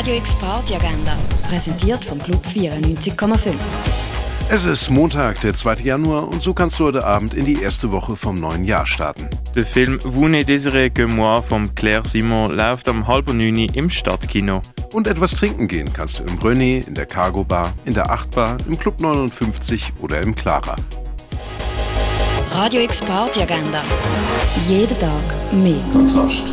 Radio X Party Agenda, präsentiert vom Club 94,5. Es ist Montag, der 2. Januar und so kannst du heute Abend in die erste Woche vom neuen Jahr starten. Der Film Vous ne désirez que moi von Claire Simon läuft am halben neun im Stadtkino. Und etwas trinken gehen kannst du im René, in der Cargo Bar, in der Achtbar, im Club 59 oder im Clara. Radio X Party Agenda. Jeden Tag mehr. Kontrast.